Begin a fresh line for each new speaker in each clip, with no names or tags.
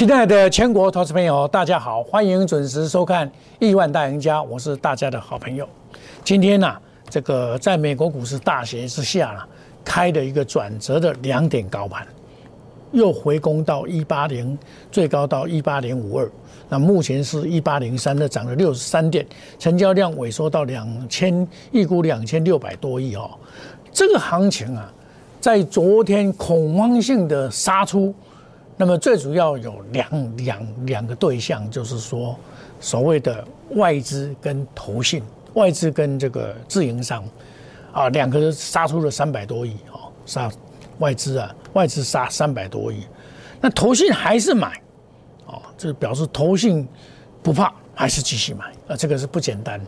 亲爱的全国投资朋友，大家好，欢迎准时收看《亿万大赢家》，我是大家的好朋友。今天呢，这个在美国股市大跌之下呢，开的一个转折的两点高盘，又回攻到一八零，最高到一八零五二，那目前是一八零三的，涨了六十三点，成交量萎缩到两千一股两千六百多亿哦。这个行情啊，在昨天恐慌性的杀出。那么最主要有两两两个对象，就是说所谓的外资跟投信，外资跟这个自营商，啊，两个人杀出了三百多亿哦，杀外资啊，外资杀三百多亿，那投信还是买，哦，这表示投信不怕，还是继续买啊，这个是不简单，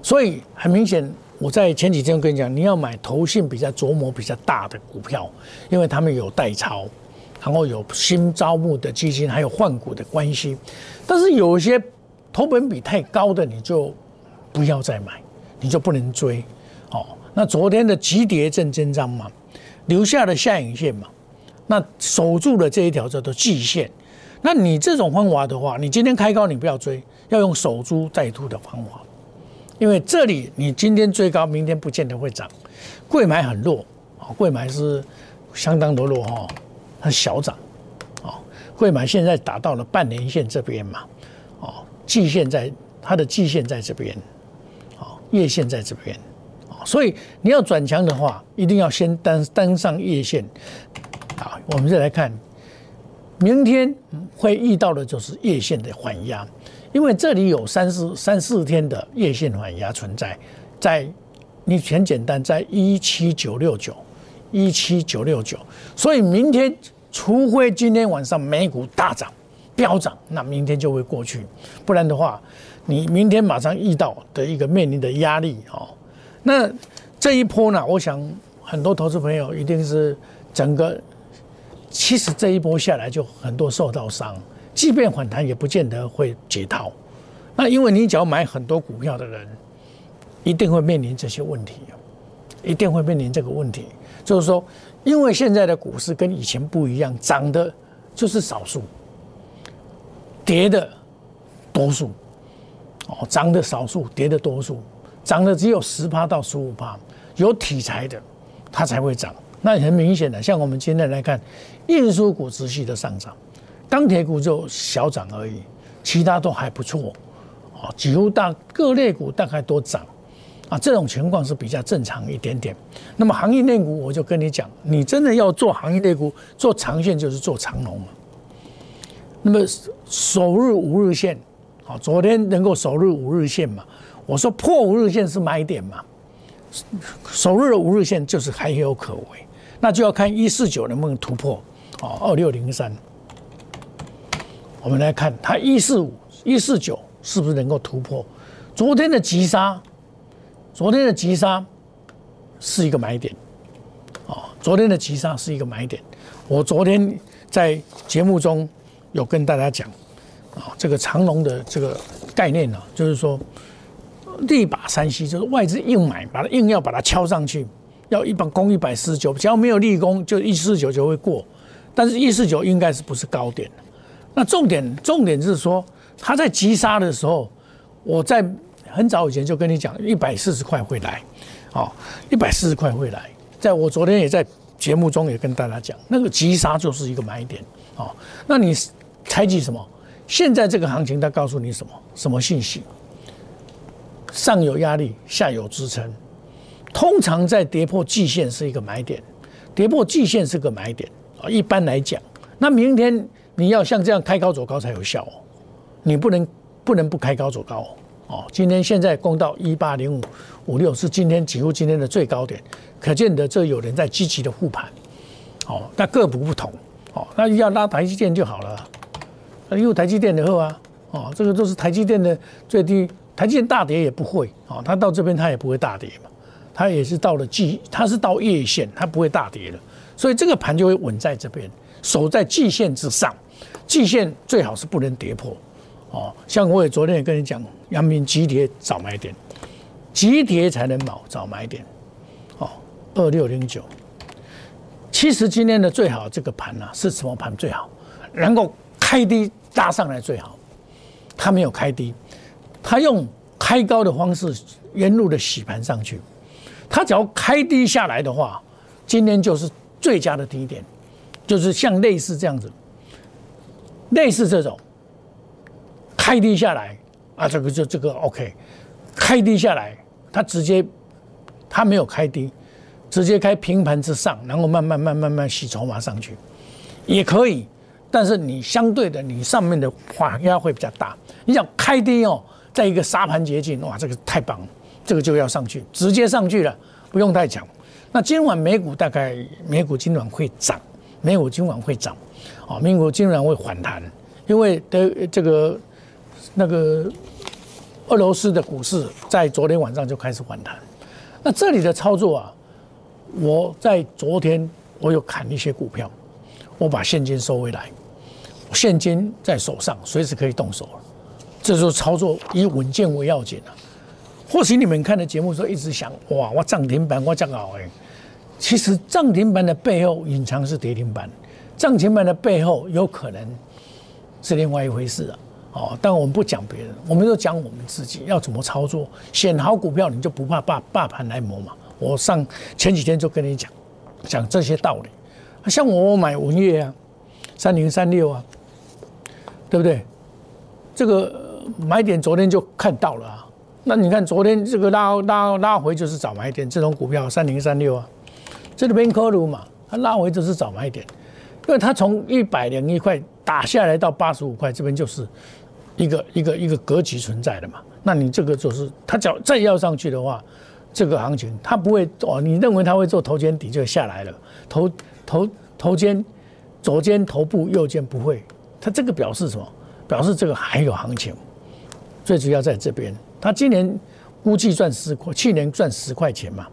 所以很明显，我在前几天跟你讲，你要买投信比较琢磨比较大的股票，因为他们有代抄。然后有新招募的基金，还有换股的关系，但是有一些投本比太高的，你就不要再买，你就不能追。哦，那昨天的急跌正增长嘛，留下了下影线嘛，那守住了这一条叫做季线。那你这种方法的话，你今天开高你不要追，要用守株待兔的方法，因为这里你今天追高，明天不见得会涨。贵买很弱啊，贵买是相当的弱哈。它小涨，哦，汇买现在达到了半年线这边嘛，哦，季线在它的季线在这边，哦，月线在这边，哦，所以你要转强的话，一定要先登登上月线，啊，我们再来看，明天会遇到的就是月线的缓压，因为这里有三四三四天的月线缓压存在，在你很简单，在一七九六九。一七九六九，所以明天除非今天晚上美股大涨、飙涨，那明天就会过去。不然的话，你明天马上遇到的一个面临的压力哦。那这一波呢，我想很多投资朋友一定是整个，其实这一波下来就很多受到伤，即便反弹也不见得会解套。那因为你只要买很多股票的人，一定会面临这些问题，一定会面临这个问题。就是说，因为现在的股市跟以前不一样，涨的就是少数，跌的多数，哦，涨的少数，跌的多数，涨的只有十趴到十五趴，有题材的它才会涨。那很明显的，像我们今天来看，运输股持续的上涨，钢铁股就小涨而已，其他都还不错，哦，几乎大各类股大概都涨。啊，这种情况是比较正常一点点。那么行业内股，我就跟你讲，你真的要做行业内股，做长线就是做长龙嘛。那么首日五日线，好，昨天能够首日五日线嘛？我说破五日线是买点嘛？首日的五日线就是还有可为，那就要看一四九能不能突破哦，二六零三。我们来看它一四五一四九是不是能够突破？昨天的急杀。昨天的急杀是一个买点，哦，昨天的急杀是一个买点。我昨天在节目中有跟大家讲，啊，这个长龙的这个概念呢，就是说力把三息，就是外资硬买，把它硬要把它敲上去，要一百攻一百四十九，只要没有立功，就一四九就会过。但是，一四九应该是不是高点？那重点重点是说，他在急杀的时候，我在。很早以前就跟你讲，一百四十块会来，哦，一百四十块会来。在我昨天也在节目中也跟大家讲，那个急杀就是一个买点，哦，那你猜忌什么？现在这个行情它告诉你什么？什么信息？上有压力，下有支撑。通常在跌破季线是一个买点，跌破季线是个买点啊。一般来讲，那明天你要像这样开高走高才有效哦，你不能不能不开高走高。哦，今天现在攻到一八零五五六，是今天几乎今天的最高点，可见的这有人在积极的护盘。哦，那个股不同，哦，那要拉台积电就好了，因为台积电的后啊，哦，这个都是台积电的最低，台积电大跌也不会，哦，它到这边它也不会大跌嘛，它也是到了季，它是到月线，它不会大跌的，所以这个盘就会稳在这边，守在季线之上，季线最好是不能跌破。哦，像我也昨天也跟你讲，阳明急跌早买点，急跌才能买早买点。哦，二六零九，其实今天的最好这个盘呢是什么盘最好？能够开低拉上来最好，它没有开低，它用开高的方式沿路的洗盘上去，它只要开低下来的话，今天就是最佳的低点，就是像类似这样子，类似这种开低下来啊，这个就这个 OK，开低下来，它直接它没有开低，直接开平盘之上，然后慢慢慢慢慢洗筹码上去，也可以。但是你相对的，你上面的话压会比较大。你想开低哦，在一个沙盘捷径，哇，这个太棒了，这个就要上去，直接上去了，不用太讲。那今晚美股大概美股今晚会涨，美股今晚会涨，啊，美股今晚会反弹，因为的这个那个俄罗斯的股市在昨天晚上就开始反弹。那这里的操作啊，我在昨天我有砍一些股票，我把现金收回来。现金在手上，随时可以动手。这时候操作以稳健为要紧啊。或许你们看的节目时候一直想，哇，我涨停板我这样好哎。其实涨停板的背后隐藏是跌停板，涨停板的背后有可能是另外一回事啊。哦，但我们不讲别人，我们就讲我们自己要怎么操作。选好股票，你就不怕霸霸盘来磨嘛。我上前几天就跟你讲讲这些道理。像我买文业啊，三零三六啊。对不对？这个买点昨天就看到了啊。那你看昨天这个拉拉拉回就是早买点，这种股票三零三六啊，这里边科鲁嘛，它拉回就是早买点，因为它从一百零一块打下来到八十五块，这边就是一个一个一个格局存在的嘛。那你这个就是它只要再要上去的话，这个行情它不会哦。你认为它会做头肩底就下来了，头头头肩左肩头部右肩不会。它这个表示什么？表示这个还有行情，最主要在这边。他今年估计赚十块，去年赚十块钱嘛。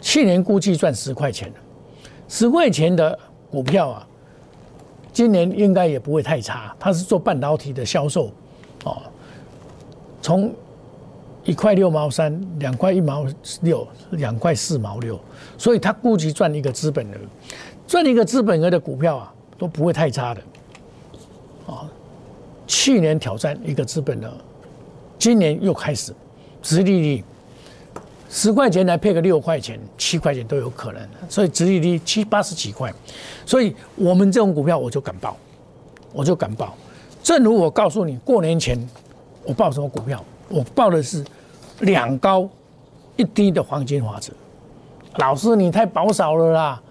去年估计赚十块钱十块钱的股票啊，今年应该也不会太差。他是做半导体的销售，哦，从一块六毛三，两块一毛六，两块四毛六，所以他估计赚一个资本额，赚一个资本额的股票啊。都不会太差的，啊，去年挑战一个资本的，今年又开始，直利率十块钱来配个六块钱、七块钱都有可能，所以直利率七八十几块，所以我们这种股票我就敢报，我就敢报。正如我告诉你，过年前我报什么股票？我报的是两高一低的黄金法则。老师，你太保守了啦。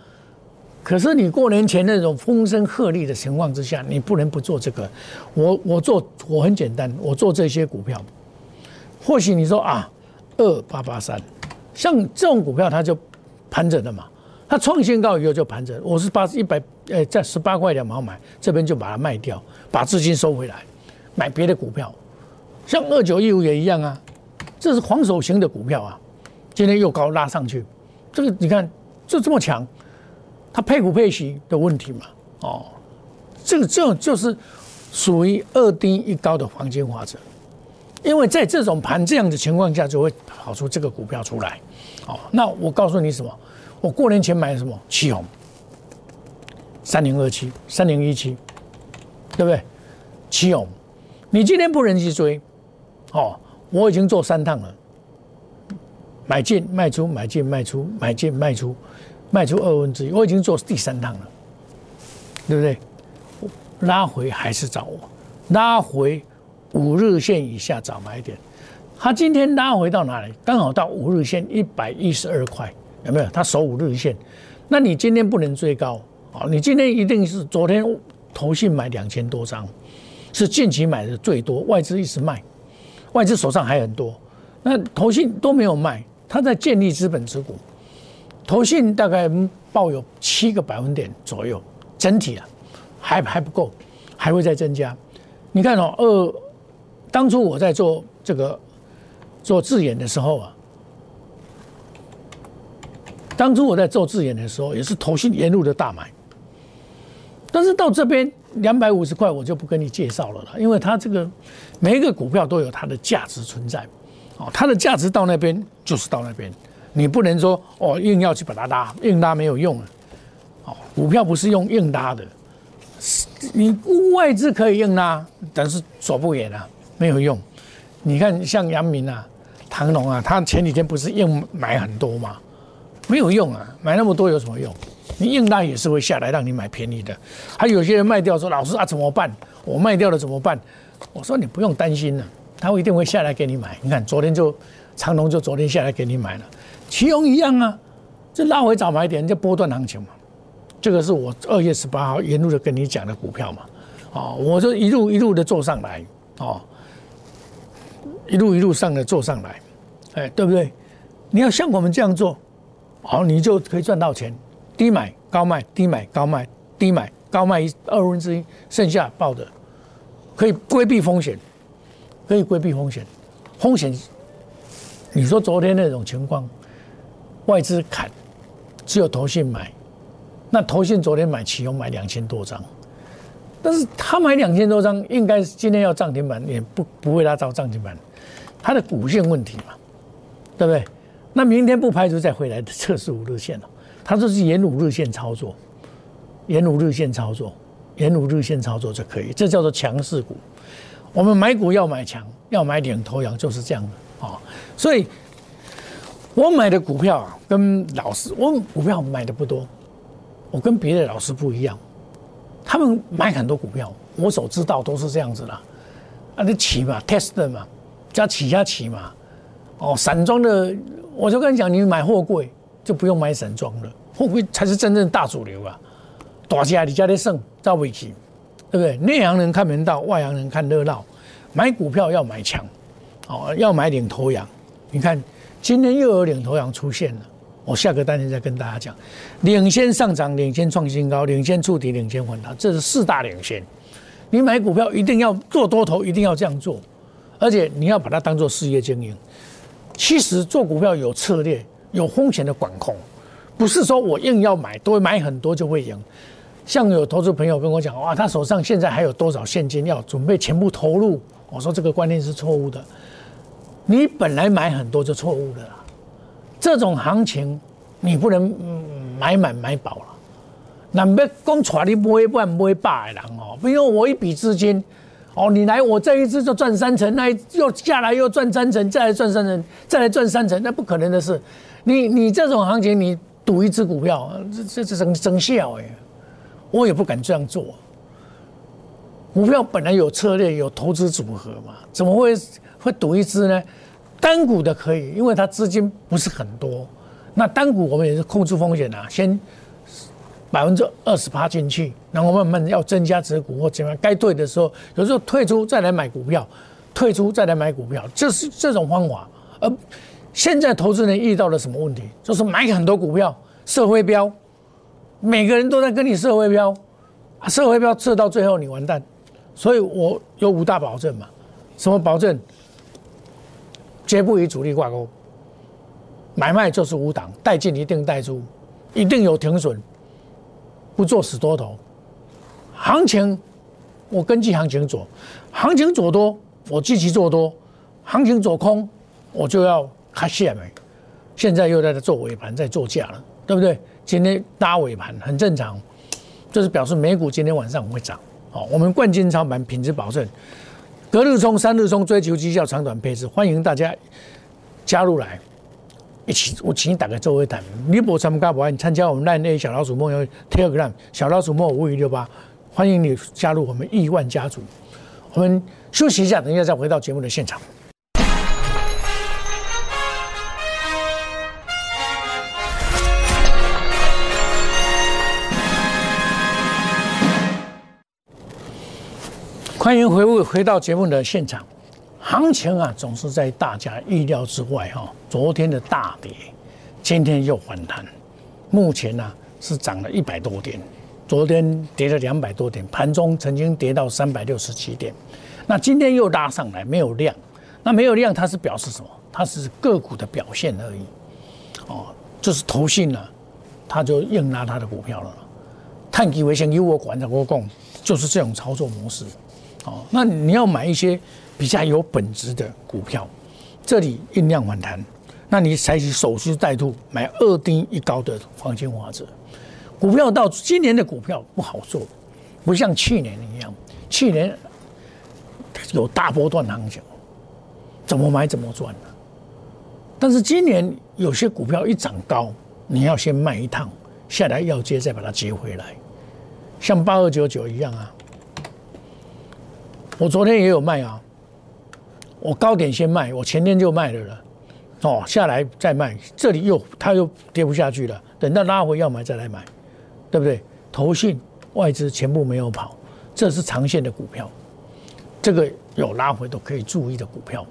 可是你过年前那种风声鹤唳的情况之下，你不能不做这个。我我做我很简单，我做这些股票。或许你说啊，二八八三，像这种股票它就盘整的嘛，它创新高以后就盘整。我是八一百，呃，在十八块两毛买，这边就把它卖掉，把资金收回来，买别的股票。像二九一五也一样啊，这是防守型的股票啊，今天又高拉上去，这个你看就这么强。它配股配息的问题嘛，哦，这个这种就是属于二低一高的黄金法则，因为在这种盘这样的情况下，就会跑出这个股票出来，哦，那我告诉你什么？我过年前买什么？七红，三零二七，三零一七，对不对？七红，你今天不能去追，哦，我已经做三趟了，买进卖出，买进卖出，买进卖出。卖出二分之一，我已经做第三趟了，对不对？拉回还是找我，拉回五日线以下找买点。它今天拉回到哪里？刚好到五日线一百一十二块，有没有？它守五日线，那你今天不能追高啊！你今天一定是昨天投信买两千多张，是近期买的最多，外资一直卖，外资手上还很多，那投信都没有卖，他在建立资本持股。投信大概抱有七个百分点左右，整体啊还还不够，还会再增加。你看哦，二当初我在做这个做自演的时候啊，当初我在做自演的时候也是投信沿路的大买，但是到这边两百五十块我就不跟你介绍了啦，因为它这个每一个股票都有它的价值存在，哦，它的价值到那边就是到那边。你不能说哦，硬要去把它拉，硬拉没有用啊！哦，股票不是用硬拉的，你外资可以硬拉，但是走不远啊，没有用。你看像杨明啊、唐龙啊，他前几天不是硬买很多吗？没有用啊，买那么多有什么用？你硬拉也是会下来让你买便宜的。还有些人卖掉说：“老师啊，怎么办？我卖掉了怎么办？”我说：“你不用担心了，他一定会下来给你买。你看昨天就长隆就昨天下来给你买了，奇隆一样啊，这拉回早买点就波段行情嘛。这个是我二月十八号沿路的跟你讲的股票嘛，哦，我就一路一路的做上来，哦，一路一路上的做上来，哎，对不对？你要像我们这样做，好，你就可以赚到钱。低买高卖，低买高卖，低买高卖一二分之一，剩下报的可以规避风险，可以规避风险。风险，你说昨天那种情况，外资砍，只有投信买，那投信昨天买起用买两千多张，但是他买两千多张，应该今天要涨停板，也不不会拉到涨停板，它的股线问题嘛，对不对？那明天不排除再回来测试五日线了。它就是沿五日线操作，沿五日线操作，沿五日线操作就可以，这叫做强势股。我们买股要买强，要买领头羊，就是这样的啊。所以，我买的股票啊，跟老师，我股票买的不多，我跟别的老师不一样，他们买很多股票，我所知道都是这样子的。啊，你起嘛，test 嘛，加起加起嘛，哦，散装的，我就跟你讲，你买货柜。就不用买散装了，货柜才是真正大主流啊！大家你家的剩造尾起，对不对？内行人看门道，外行人看热闹。买股票要买强，哦，要买领头羊。你看今天又有领头羊出现了，我下个单元再跟大家讲。领先上涨，领先创新高，领先触底，领先反弹，这是四大领先。你买股票一定要做多头，一定要这样做，而且你要把它当做事业经营。其实做股票有策略。有风险的管控，不是说我硬要买，多买很多就会赢。像有投资朋友跟我讲，哇，他手上现在还有多少现金要准备全部投入？我说这个观念是错误的。你本来买很多就错误的啦。这种行情你不能买满买饱了。那别光出你不会万不会败的哦。比如我一笔资金，哦，你来我这一次就赚三成，那又下来又赚三成，再来赚三成，再来赚三成，那不可能的事。你你这种行情，你赌一只股票，这这这真真笑哎！我也不敢这样做。股票本来有策略，有投资组合嘛，怎么会会赌一只呢？单股的可以，因为它资金不是很多。那单股我们也是控制风险啊，先百分之二十八进去，然后慢慢要增加持股或怎么样，该对的时候有时候退出再来买股票，退出再来买股票，这是这种方法，而。现在投资人遇到了什么问题？就是买很多股票，社会标，每个人都在跟你社会标，社会标测到最后你完蛋。所以我有五大保证嘛，什么保证？绝不与主力挂钩，买卖就是无档，带进一定带出，一定有停损，不做死多头。行情我根据行情做，行情做多我积极做多，行情做空我就要。开线没？现在又在做尾盘，在做价了，对不对？今天搭尾盘很正常，就是表示美股今天晚上会涨。好，我们冠军操盘品质保证，隔日冲、三日冲，追求绩效长短配置，欢迎大家加入来一起。我请你打开周围谈，你不参加不欢迎参加我们烂 A 小老鼠梦游 Telegram 小老鼠梦五五六八，欢迎你加入我们亿万家族。我们休息一下，等一下再回到节目的现场。欢迎回回到节目的现场，行情啊总是在大家意料之外哈。昨天的大跌，今天又反弹，目前呢是涨了一百多点，昨天跌了两百多点，盘中曾经跌到三百六十七点，那今天又拉上来，没有量，那没有量它是表示什么？它是个股的表现而已，哦，就是投信了，他就硬拉他的股票了，探基为先由我管着我供，就是这种操作模式。哦，那你要买一些比较有本质的股票，这里酝酿反弹，那你采取守株待兔，买二低一高的黄金法则。股票到今年的股票不好做，不像去年一样，去年有大波段行情，怎么买怎么赚但是今年有些股票一涨高，你要先卖一趟，下来要接再把它接回来，像八二九九一样啊。我昨天也有卖啊，我高点先卖，我前天就卖了了，哦，下来再卖，这里又它又跌不下去了，等到拉回要买再来买，对不对？投信外资全部没有跑，这是长线的股票，这个有拉回都可以注意的股票。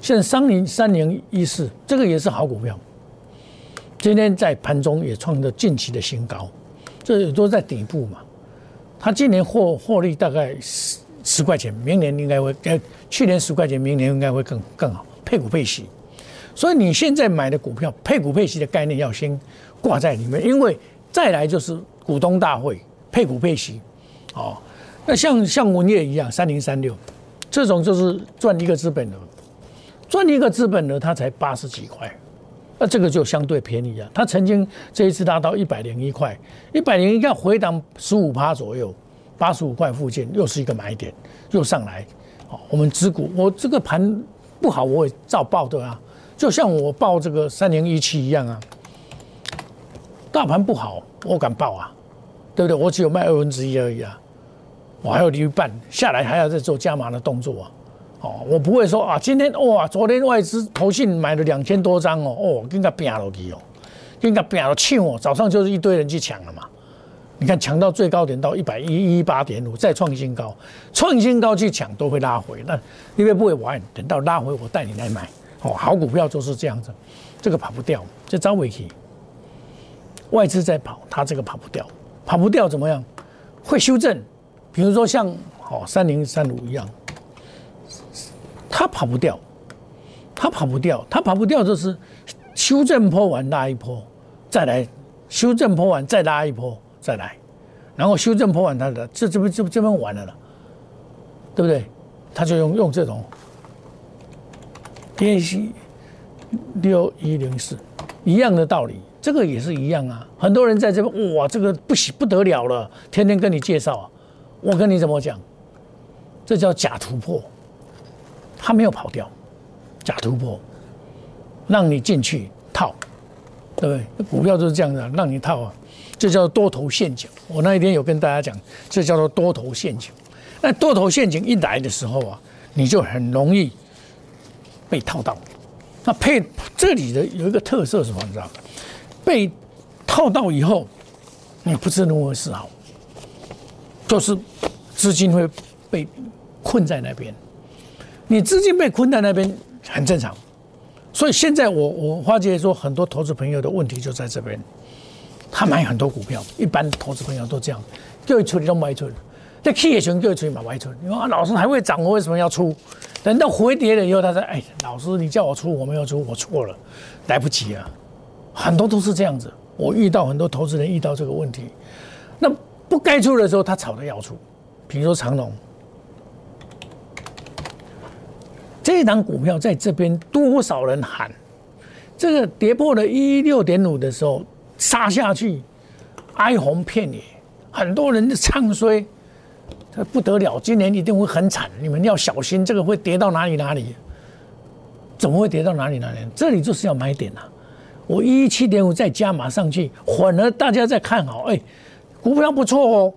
现在三零三零一四这个也是好股票，今天在盘中也创了近期的新高，这都在底部嘛。它今年获获利大概十块钱，明年应该会呃，去年十块钱，明年应该会更更好，配股配息。所以你现在买的股票配股配息的概念要先挂在里面，因为再来就是股东大会配股配息，哦，那像像文业一样三零三六，这种就是赚一个资本额，赚一个资本额它才八十几块，那这个就相对便宜啊。它曾经这一次达到一百零一块，一百零一块回档十五趴左右，八十五块附近又是一个买点，又上来。好，我们持股，我这个盘不好我也照报的啊。就像我报这个三零一七一样啊，大盘不好，我敢报啊，对不对？我只有卖二分之一而已啊，我还有一半下来还要再做加码的动作啊，哦，我不会说啊，今天哇，昨天外资投信买了两千多张哦，哦，跟他拼了去哦，跟他拼了抢哦，早上就是一堆人去抢了嘛，你看抢到最高点到一百一一八点五，再创新高，创新高去抢都会拉回，那因为不会玩，等到拉回我带你来买。哦，好股票就是这样子，这个跑不掉，这张伟奇，外资在跑，它这个跑不掉，跑不掉怎么样？会修正，比如说像哦三零三五一样，它跑不掉，它跑不掉，它跑不掉就是修正坡完拉一波，再来修正坡完再拉一波再来，然后修正破完它的这这边这这边完了了，对不对？他就用用这种。天息六一零四，一样的道理，这个也是一样啊。很多人在这边，哇，这个不行不得了了，天天跟你介绍，我跟你怎么讲？这叫假突破，他没有跑掉，假突破，让你进去套，对不对？股票就是这样的，让你套啊，这叫做多头陷阱。我那一天有跟大家讲，这叫做多头陷阱。那多头陷阱一来的时候啊，你就很容易。被套到，那配这里的有一个特色是什么？你知道？被套到以后，你不知如何是好，就是资金会被困在那边。你资金被困在那边很正常，所以现在我我发觉说，很多投资朋友的问题就在这边，他买很多股票，一般投资朋友都这样，就一出你就卖出。在 K 线就出去买外出，你说老师还会涨，我为什么要出？等到回跌了以后，他说：“哎，老师，你叫我出，我没有出，我错了，来不及啊！”很多都是这样子，我遇到很多投资人遇到这个问题，那不该出的时候，他吵着要出。比如说长隆，这一档股票在这边多少人喊，这个跌破了一六点五的时候杀下去，哀鸿遍野，很多人的唱衰。这不得了，今年一定会很惨，你们要小心，这个会跌到哪里哪里？怎么会跌到哪里哪里？这里就是要买点呐！我一七点五再加码上去，反而大家在看好，哎，股票不错哦。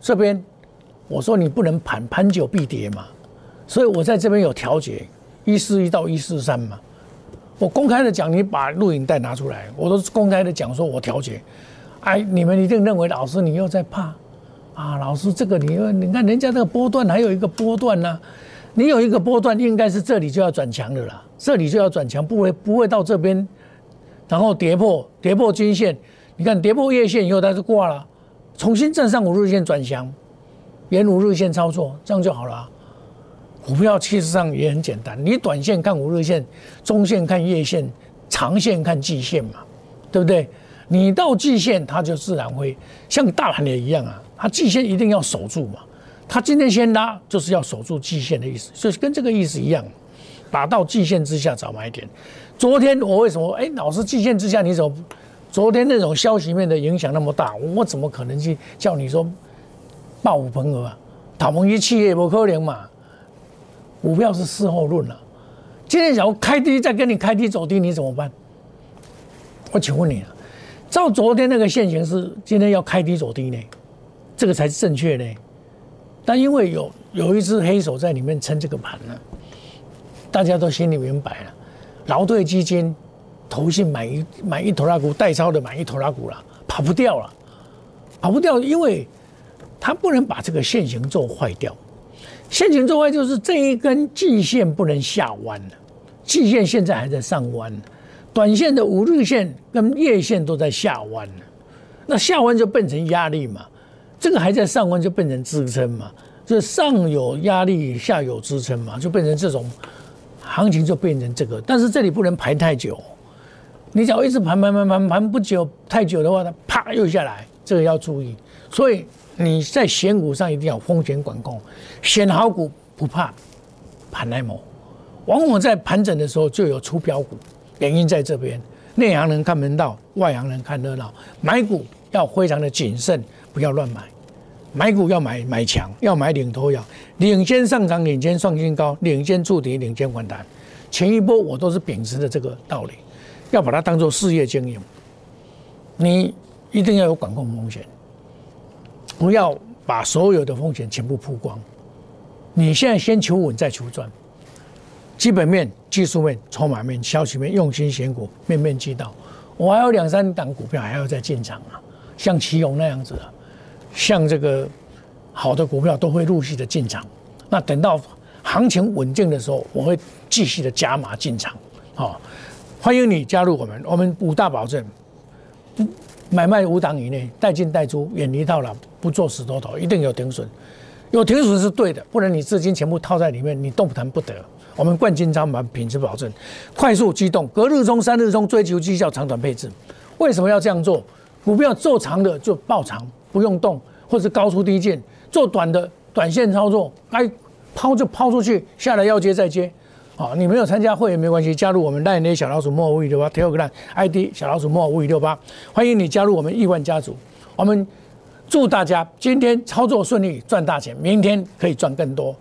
这边我说你不能盘盘久必跌嘛，所以我在这边有调节一四一到一四三嘛。我公开的讲，你把录影带拿出来，我都公开的讲说我调节。哎，你们一定认为老师你又在怕。啊，老师，这个你又你看人家这个波段还有一个波段呢，你有一个波段应该是这里就要转强的啦，这里就要转强，不会不会到这边，然后跌破跌破均线，你看跌破月线以后它就挂了，重新站上五日线转强，沿五日线操作，这样就好了。股票其实上也很简单，你短线看五日线，中线看月线，长线看季线嘛，对不对？你到季线它就自然会像大盘也一样啊。它季线一定要守住嘛？它今天先拉，就是要守住季线的意思，就是跟这个意思一样，打到季线之下找买点。昨天我为什么哎，老是季线之下，你怎么昨天那种消息面的影响那么大，我怎么可能去叫你说爆五盆额啊，讨盟一企业不可能嘛。股票是事后论了，今天假如开低再跟你开低走低，你怎么办？我请问你啊，照昨天那个线形是今天要开低走低呢，这个才是正确的。但因为有有一只黑手在里面撑这个盘呢，大家都心里明白了，劳退基金、投信买一买一头拉股，代抄的买一头拉股了，跑不掉了，跑不掉，因为他不能把这个现形做坏掉。陷阱之外就是这一根季线不能下弯了，季线现在还在上弯，短线的五日线跟月线都在下弯那下弯就变成压力嘛，这个还在上弯就变成支撑嘛，这上有压力下有支撑嘛，就变成这种行情就变成这个，但是这里不能排太久，你只要一直盘盘盘盘盘不久太久的话，它啪又下来，这个要注意，所以。你在选股上一定要风险管控，选好股不怕盘来磨，往往在盘整的时候就有出标股，原因在这边。内行人看门道，外行人看热闹。买股要非常的谨慎，不要乱买。买股要买买强，要买领头羊，领先上涨，领先创新高，领先触底，领先反弹。前一波我都是秉持的这个道理，要把它当做事业经营。你一定要有管控风险。不要把所有的风险全部曝光。你现在先求稳再求赚，基本面、技术面、筹码面、消息面，用心选股，面面俱到。我还有两三档股票还要再进场啊，像奇勇那样子的，像这个好的股票都会陆续的进场。那等到行情稳定的时候，我会继续的加码进场。好，欢迎你加入我们，我们五大保证。买卖五档以内，带进带出，远离套牢，不做死多头，一定有停损。有停损是对的，不然你资金全部套在里面，你动弹不得。我们冠军仓盘品质保证，快速机动，隔日冲、三日冲，追求绩效长短配置。为什么要这样做？股票做长的就爆长，不用动，或是高出低进；做短的短线操作，该抛就抛出去，下来要接再接。好，你没有参加会员没关系，加入我们赖内小老鼠莫五五六八 Telegram ID 小老鼠莫五五六八，欢迎你加入我们亿万家族。我们祝大家今天操作顺利，赚大钱，明天可以赚更多。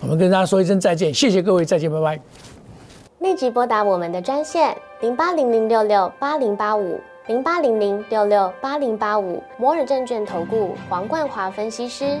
我们跟大家说一声再见，谢谢各位，再见，拜拜。
立即拨打我们的专线零八零零六六八零八五零八零零六六八零八五摩尔证券投顾黄冠华分析师。